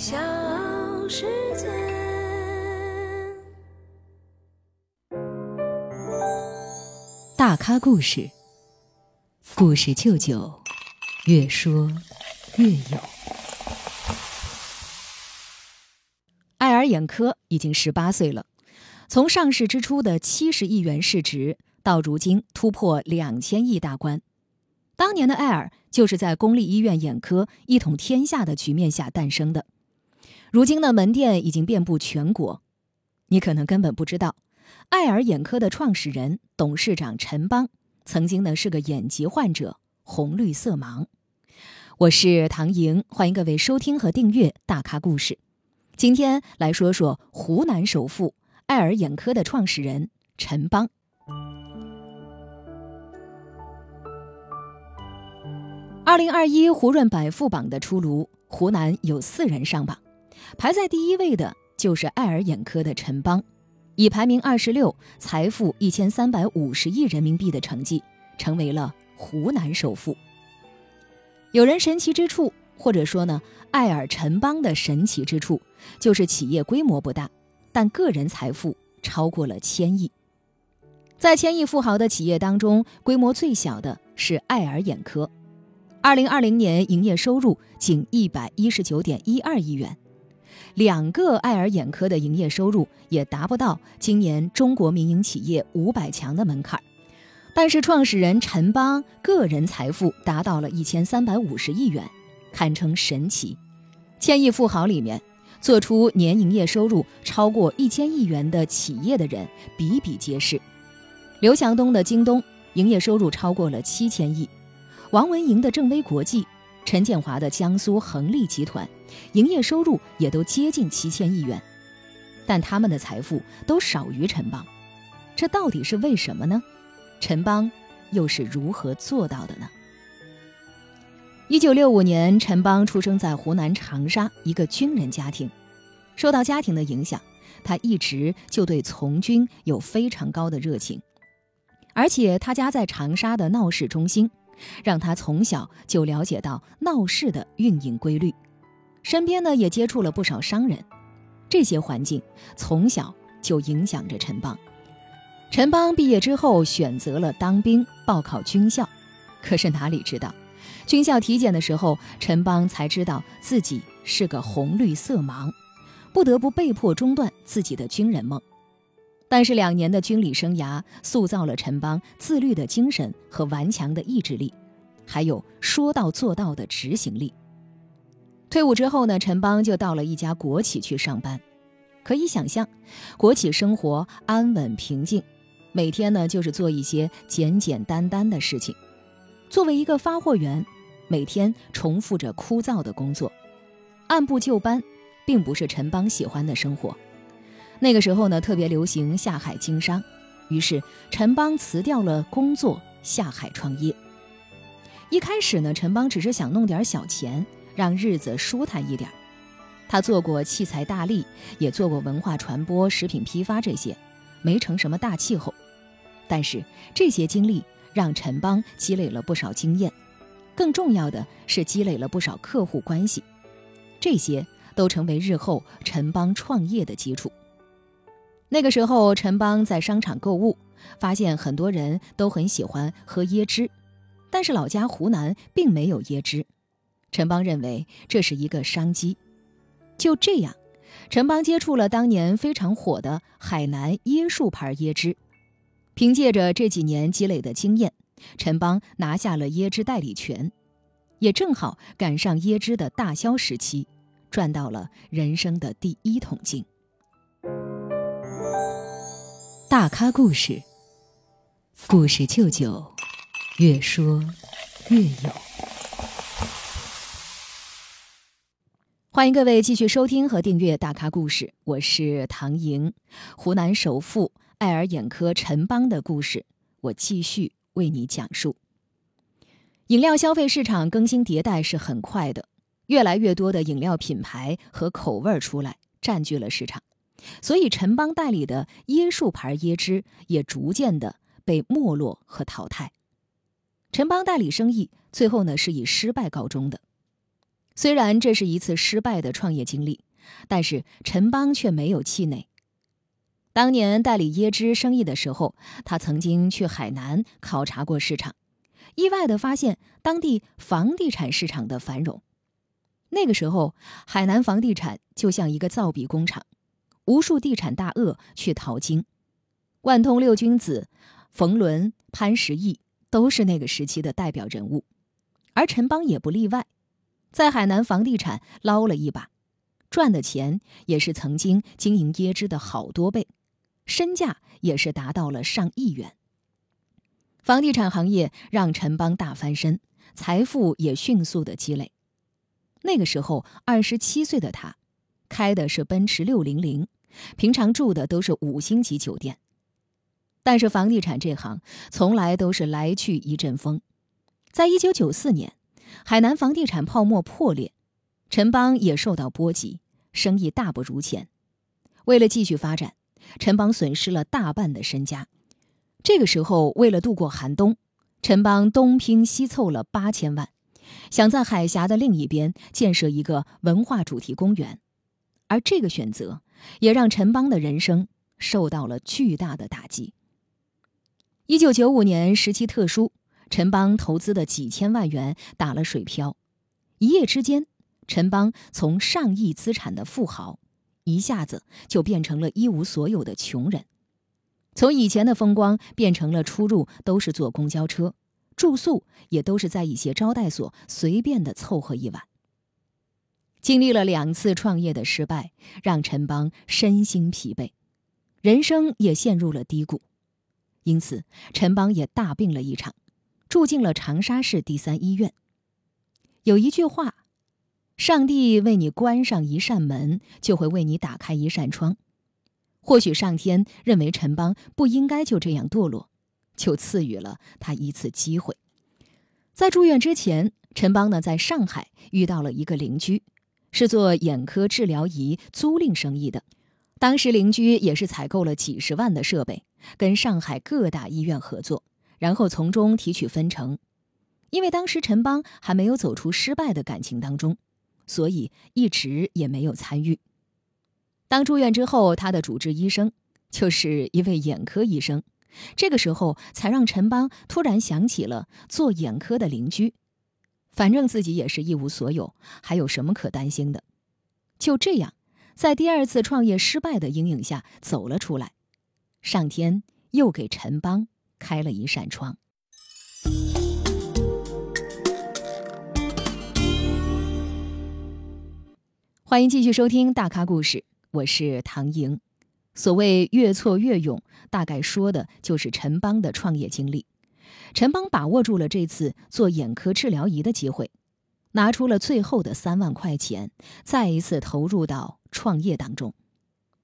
小世界。大咖故事，故事舅舅，越说越有。爱尔眼科已经十八岁了，从上市之初的七十亿元市值，到如今突破两千亿大关。当年的爱尔就是在公立医院眼科一统天下的局面下诞生的。如今的门店已经遍布全国，你可能根本不知道，爱尔眼科的创始人、董事长陈邦曾经呢是个眼疾患者，红绿色盲。我是唐莹，欢迎各位收听和订阅《大咖故事》。今天来说说湖南首富爱尔眼科的创始人陈邦。二零二一胡润百富榜的出炉，湖南有四人上榜。排在第一位的就是爱尔眼科的陈邦，以排名二十六、财富一千三百五十亿人民币的成绩，成为了湖南首富。有人神奇之处，或者说呢，爱尔陈邦的神奇之处，就是企业规模不大，但个人财富超过了千亿。在千亿富豪的企业当中，规模最小的是爱尔眼科，二零二零年营业收入仅一百一十九点一二亿元。两个爱尔眼科的营业收入也达不到今年中国民营企业五百强的门槛，但是创始人陈邦个人财富达到了一千三百五十亿元，堪称神奇。千亿富豪里面，做出年营业收入超过一千亿元的企业的人比比皆是。刘强东的京东营业收入超过了七千亿，王文莹的正威国际。陈建华的江苏恒力集团，营业收入也都接近七千亿元，但他们的财富都少于陈邦，这到底是为什么呢？陈邦又是如何做到的呢？一九六五年，陈邦出生在湖南长沙一个军人家庭，受到家庭的影响，他一直就对从军有非常高的热情，而且他家在长沙的闹市中心。让他从小就了解到闹市的运营规律，身边呢也接触了不少商人，这些环境从小就影响着陈邦。陈邦毕业之后选择了当兵，报考军校，可是哪里知道，军校体检的时候，陈邦才知道自己是个红绿色盲，不得不被迫中断自己的军人梦。但是两年的军旅生涯塑造了陈邦自律的精神和顽强的意志力，还有说到做到的执行力。退伍之后呢，陈邦就到了一家国企去上班。可以想象，国企生活安稳平静，每天呢就是做一些简简单单的事情。作为一个发货员，每天重复着枯燥的工作，按部就班，并不是陈邦喜欢的生活。那个时候呢，特别流行下海经商，于是陈邦辞掉了工作，下海创业。一开始呢，陈邦只是想弄点小钱，让日子舒坦一点。他做过器材大力，也做过文化传播、食品批发这些，没成什么大气候。但是这些经历让陈邦积累了不少经验，更重要的是积累了不少客户关系，这些都成为日后陈邦创业的基础。那个时候，陈邦在商场购物，发现很多人都很喜欢喝椰汁，但是老家湖南并没有椰汁。陈邦认为这是一个商机。就这样，陈邦接触了当年非常火的海南椰树牌椰汁。凭借着这几年积累的经验，陈邦拿下了椰汁代理权，也正好赶上椰汁的大销时期，赚到了人生的第一桶金。大咖故事，故事舅舅，越说越有。欢迎各位继续收听和订阅大咖故事，我是唐莹。湖南首富爱尔眼科陈邦的故事，我继续为你讲述。饮料消费市场更新迭代是很快的，越来越多的饮料品牌和口味出来，占据了市场。所以，陈邦代理的椰树牌椰汁也逐渐的被没落和淘汰。陈邦代理生意最后呢是以失败告终的。虽然这是一次失败的创业经历，但是陈邦却没有气馁。当年代理椰汁生意的时候，他曾经去海南考察过市场，意外地发现当地房地产市场的繁荣。那个时候，海南房地产就像一个造币工厂，无数地产大鳄去淘金，万通六君子、冯仑、潘石屹都是那个时期的代表人物，而陈邦也不例外，在海南房地产捞了一把，赚的钱也是曾经经营椰汁的好多倍，身价也是达到了上亿元。房地产行业让陈邦大翻身，财富也迅速的积累。那个时候，二十七岁的他，开的是奔驰六零零，平常住的都是五星级酒店。但是房地产这行从来都是来去一阵风，在一九九四年，海南房地产泡沫破裂，陈邦也受到波及，生意大不如前。为了继续发展，陈邦损失了大半的身家。这个时候，为了度过寒冬，陈邦东拼西凑了八千万。想在海峡的另一边建设一个文化主题公园，而这个选择也让陈邦的人生受到了巨大的打击。一九九五年时期特殊，陈邦投资的几千万元打了水漂，一夜之间，陈邦从上亿资产的富豪，一下子就变成了一无所有的穷人，从以前的风光变成了出入都是坐公交车。住宿也都是在一些招待所随便的凑合一晚。经历了两次创业的失败，让陈邦身心疲惫，人生也陷入了低谷，因此陈邦也大病了一场，住进了长沙市第三医院。有一句话：“上帝为你关上一扇门，就会为你打开一扇窗。”或许上天认为陈邦不应该就这样堕落。就赐予了他一次机会。在住院之前，陈邦呢在上海遇到了一个邻居，是做眼科治疗仪租赁生意的。当时邻居也是采购了几十万的设备，跟上海各大医院合作，然后从中提取分成。因为当时陈邦还没有走出失败的感情当中，所以一直也没有参与。当住院之后，他的主治医生就是一位眼科医生。这个时候，才让陈邦突然想起了做眼科的邻居。反正自己也是一无所有，还有什么可担心的？就这样，在第二次创业失败的阴影下走了出来。上天又给陈邦开了一扇窗。欢迎继续收听《大咖故事》，我是唐莹。所谓越挫越勇，大概说的就是陈邦的创业经历。陈邦把握住了这次做眼科治疗仪的机会，拿出了最后的三万块钱，再一次投入到创业当中。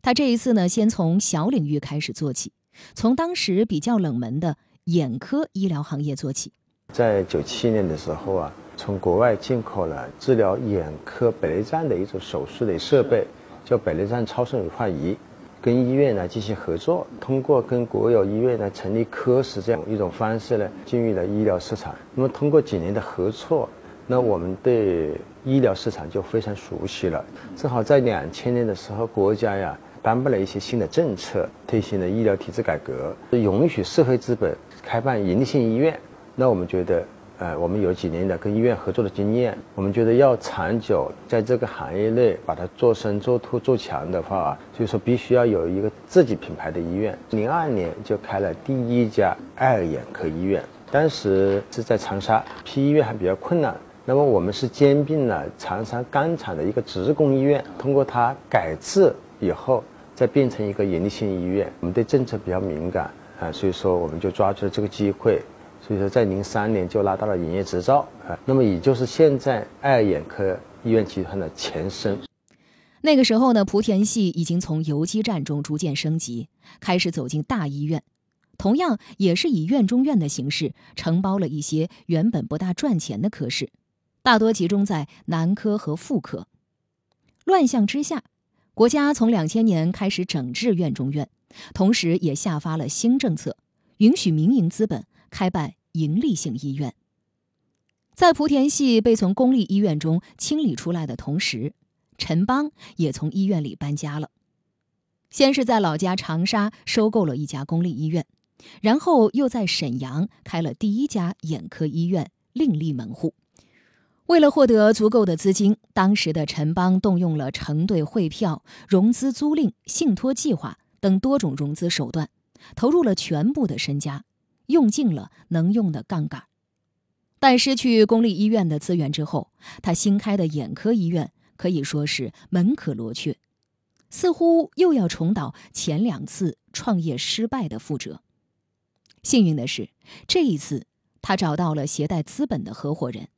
他这一次呢，先从小领域开始做起，从当时比较冷门的眼科医疗行业做起。在九七年的时候啊，从国外进口了治疗眼科白内障的一种手术的设备，叫白内障超声乳化仪。跟医院呢进行合作，通过跟国有医院呢成立科室这样一种方式呢进入了医疗市场。那么通过几年的合作，那我们对医疗市场就非常熟悉了。正好在两千年的时候，国家呀颁布了一些新的政策，推行了医疗体制改革，允许社会资本开办营利性医院。那我们觉得。呃，我们有几年的跟医院合作的经验，我们觉得要长久在这个行业内把它做深、做突、做强的话，就是说必须要有一个自己品牌的医院。零二年就开了第一家爱尔眼科医院，当时是在长沙，批医院还比较困难。那么我们是兼并了长沙钢厂的一个职工医院，通过它改制以后，再变成一个营利性医院。我们对政策比较敏感啊，所以说我们就抓住了这个机会。所以说，在零三年就拿到了营业执照啊，那么也就是现在爱尔眼科医院集团的前身。那个时候呢，莆田系已经从游击战中逐渐升级，开始走进大医院，同样也是以院中院的形式承包了一些原本不大赚钱的科室，大多集中在男科和妇科。乱象之下，国家从两千年开始整治院中院，同时也下发了新政策，允许民营资本开办。盈利性医院，在莆田系被从公立医院中清理出来的同时，陈邦也从医院里搬家了。先是在老家长沙收购了一家公立医院，然后又在沈阳开了第一家眼科医院，另立门户。为了获得足够的资金，当时的陈邦动用了承兑汇票、融资租赁、信托计划等多种融资手段，投入了全部的身家，用尽了能用的杠杆。但失去公立医院的资源之后，他新开的眼科医院可以说是门可罗雀。似乎又要重蹈前两次创业失败的覆辙。幸运的是，这一次他找到了携带资本的合伙人，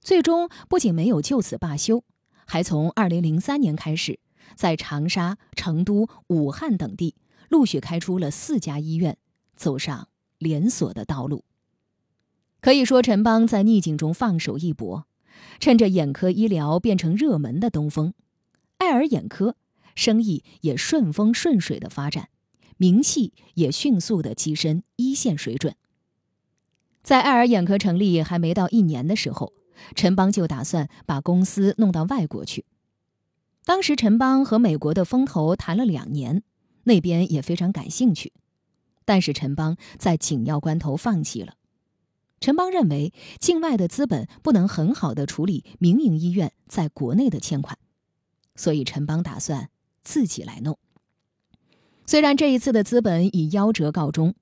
最终不仅没有就此罢休，还从2003年开始，在长沙、成都、武汉等地陆续开出了四家医院，走上连锁的道路。可以说，陈邦在逆境中放手一搏，趁着眼科医疗变成热门的东风，爱尔眼科。生意也顺风顺水的发展，名气也迅速的跻身一线水准。在爱尔眼科成立还没到一年的时候，陈邦就打算把公司弄到外国去。当时陈邦和美国的风投谈了两年，那边也非常感兴趣，但是陈邦在紧要关头放弃了。陈邦认为，境外的资本不能很好的处理民营医院在国内的欠款，所以陈邦打算。自己来弄。虽然这一次的资本以夭折告终，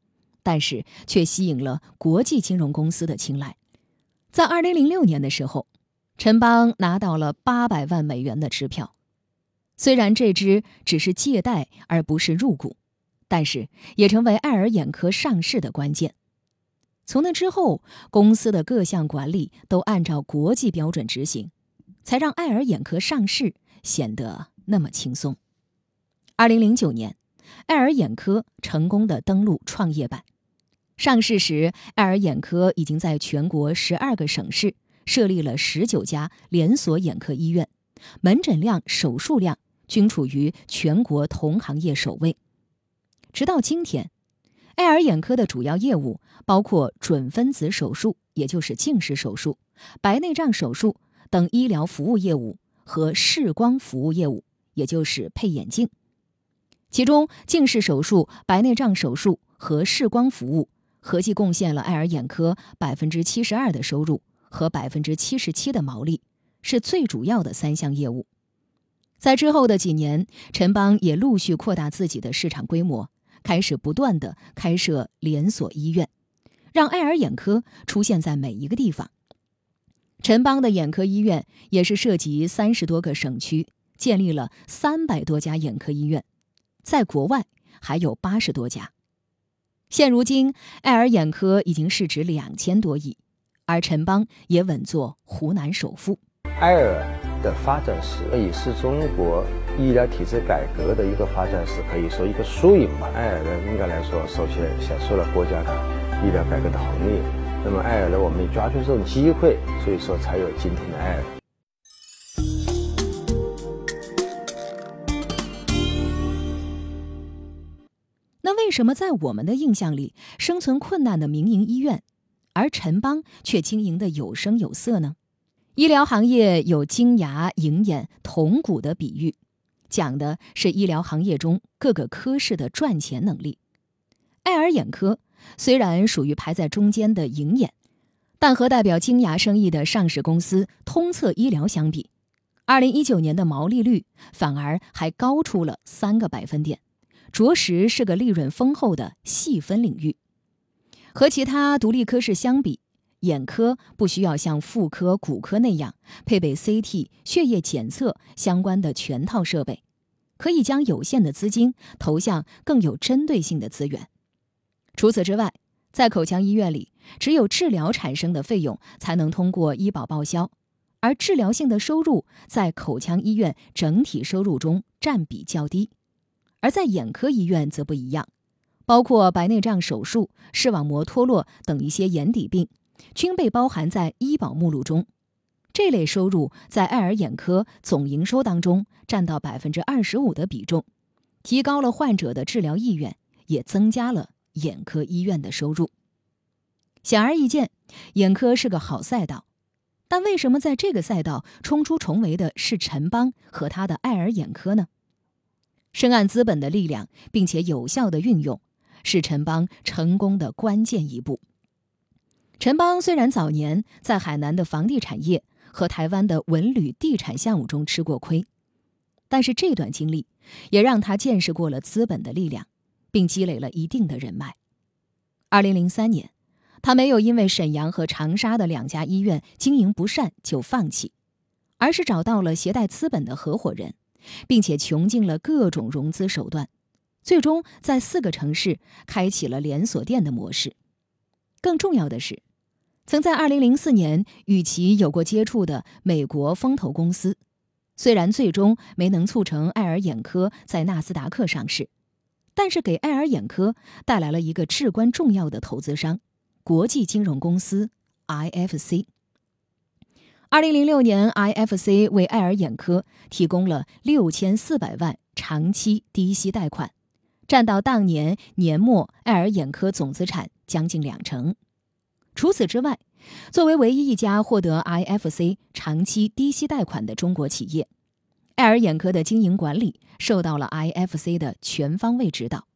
但是却吸引了国际金融公司的青睐。在二零零六年的时候，陈邦拿到了八百万美元的支票。虽然这支只是借贷而不是入股，但是也成为爱尔眼科上市的关键。从那之后，公司的各项管理都按照国际标准执行，才让爱尔眼科上市显得那么轻松。二零零九年，爱尔眼科成功的登陆创业板。上市时，爱尔眼科已经在全国十二个省市设立了十九家连锁眼科医院，门诊量、手术量均处于全国同行业首位。直到今天，爱尔眼科的主要业务包括准分子手术，也就是近视手术、白内障手术等医疗服务业务和视光服务业务，也就是配眼镜。其中，近视手术、白内障手术和视光服务合计贡献了爱尔眼科百分之七十二的收入和百分之七十七的毛利，是最主要的三项业务。在之后的几年，陈邦也陆续扩大自己的市场规模，开始不断的开设连锁医院，让爱尔眼科出现在每一个地方。陈邦的眼科医院也是涉及三十多个省区，建立了三百多家眼科医院。在国外还有八十多家。现如今，爱尔眼科已经市值两千多亿，而陈邦也稳坐湖南首富。爱尔的发展史也是中国医疗体制改革的一个发展史，可以说一个缩影吧。爱尔呢，应该来说，首先享受了国家的医疗改革的红利。那么，爱尔呢，我们抓住这种机会，所以说才有今天的爱尔。那为什么在我们的印象里，生存困难的民营医院，而陈邦却经营的有声有色呢？医疗行业有金牙银眼铜骨的比喻，讲的是医疗行业中各个科室的赚钱能力。爱尔眼科虽然属于排在中间的银眼，但和代表金牙生意的上市公司通策医疗相比，二零一九年的毛利率反而还高出了三个百分点。着实是个利润丰厚的细分领域。和其他独立科室相比，眼科不需要像妇科、骨科那样配备 CT、血液检测相关的全套设备，可以将有限的资金投向更有针对性的资源。除此之外，在口腔医院里，只有治疗产生的费用才能通过医保报销，而治疗性的收入在口腔医院整体收入中占比较低。而在眼科医院则不一样，包括白内障手术、视网膜脱落等一些眼底病，均被包含在医保目录中。这类收入在爱尔眼科总营收当中占到百分之二十五的比重，提高了患者的治疗意愿，也增加了眼科医院的收入。显而易见，眼科是个好赛道，但为什么在这个赛道冲出重围的是陈邦和他的爱尔眼科呢？深谙资本的力量，并且有效的运用，是陈邦成功的关键一步。陈邦虽然早年在海南的房地产业和台湾的文旅地产项目中吃过亏，但是这段经历也让他见识过了资本的力量，并积累了一定的人脉。二零零三年。他没有因为沈阳和长沙的两家医院经营不善就放弃，而是找到了携带资本的合伙人，并且穷尽了各种融资手段，最终在四个城市开启了连锁店的模式。更重要的是，曾在2004年与其有过接触的美国风投公司，虽然最终没能促成爱尔眼科在纳斯达克上市，但是给爱尔眼科带来了一个至关重要的投资商。国际金融公司 IFC。二零零六年，IFC 为爱尔眼科提供了六千四百万长期低息贷款，占到当年年末爱尔眼科总资产将近两成。除此之外，作为唯一一家获得 IFC 长期低息贷款的中国企业，爱尔眼科的经营管理受到了 IFC 的全方位指导。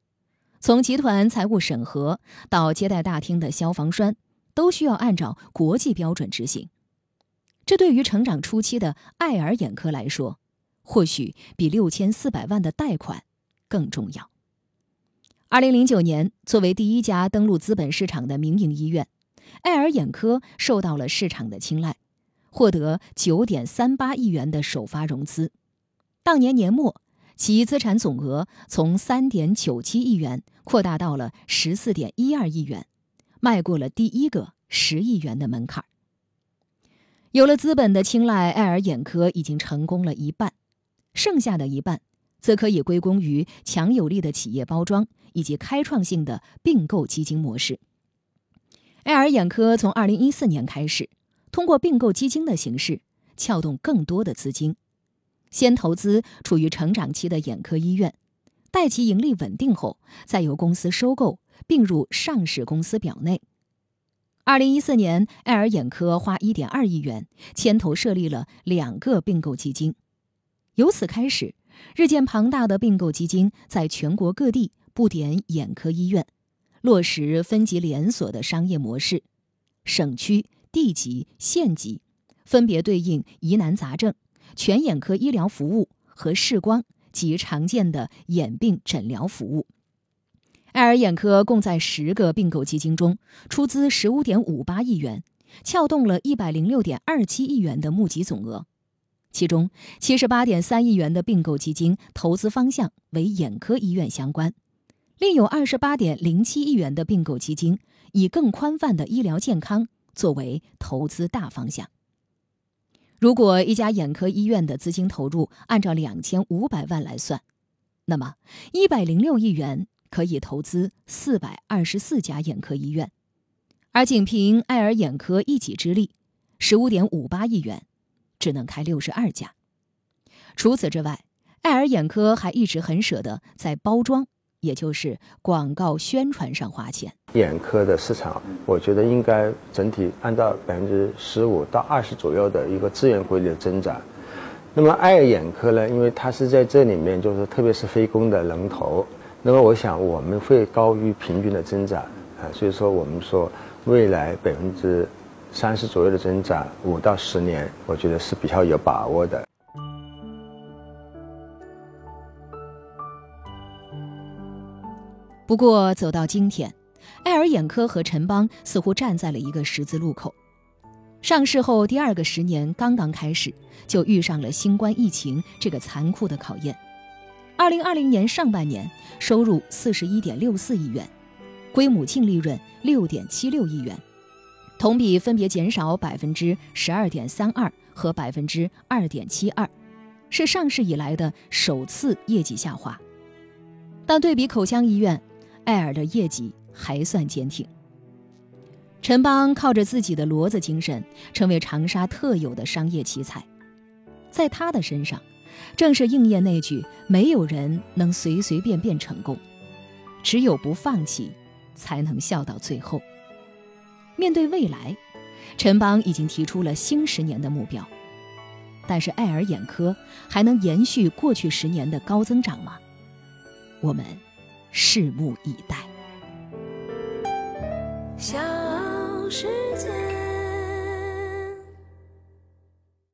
从集团财务审核到接待大厅的消防栓，都需要按照国际标准执行。这对于成长初期的爱尔眼科来说，或许比六千四百万的贷款更重要。二零零九年，作为第一家登陆资本市场的民营医院，爱尔眼科受到了市场的青睐，获得九点三八亿元的首发融资。当年年末。其资产总额从三点九七亿元扩大到了十四点一二亿元，迈过了第一个十亿元的门槛。有了资本的青睐，爱尔眼科已经成功了一半，剩下的一半则可以归功于强有力的企业包装以及开创性的并购基金模式。爱尔眼科从二零一四年开始，通过并购基金的形式，撬动更多的资金。先投资处于成长期的眼科医院，待其盈利稳定后，再由公司收购并入上市公司表内。二零一四年，爱尔眼科花一点二亿元牵头设立了两个并购基金，由此开始，日渐庞大的并购基金在全国各地布点眼科医院，落实分级连锁的商业模式，省区、地级、县级分别对应疑难杂症。全眼科医疗服务和视光及常见的眼病诊疗服务。爱尔眼科共在十个并购基金中出资十五点五八亿元，撬动了一百零六点二七亿元的募集总额。其中七十八点三亿元的并购基金投资方向为眼科医院相关，另有二十八点零七亿元的并购基金以更宽泛的医疗健康作为投资大方向。如果一家眼科医院的资金投入按照两千五百万来算，那么一百零六亿元可以投资四百二十四家眼科医院，而仅凭爱尔眼科一己之力，十五点五八亿元只能开六十二家。除此之外，爱尔眼科还一直很舍得在包装。也就是广告宣传上花钱。眼科的市场，我觉得应该整体按照百分之十五到二十左右的一个资源规律的增长。那么爱尔眼科呢？因为它是在这里面，就是特别是非公的龙头。那么我想我们会高于平均的增长啊，所以说我们说未来百分之三十左右的增长，五到十年，我觉得是比较有把握的。不过走到今天，爱尔眼科和陈邦似乎站在了一个十字路口。上市后第二个十年刚刚开始，就遇上了新冠疫情这个残酷的考验。二零二零年上半年收入四十一点六四亿元，归母净利润六点七六亿元，同比分别减少百分之十二点三二和百分之二点七二，是上市以来的首次业绩下滑。但对比口腔医院，爱尔的业绩还算坚挺。陈邦靠着自己的骡子精神，成为长沙特有的商业奇才。在他的身上，正是应验那句“没有人能随随便便成功，只有不放弃，才能笑到最后”。面对未来，陈邦已经提出了新十年的目标，但是爱尔眼科还能延续过去十年的高增长吗？我们拭目以待。小世界。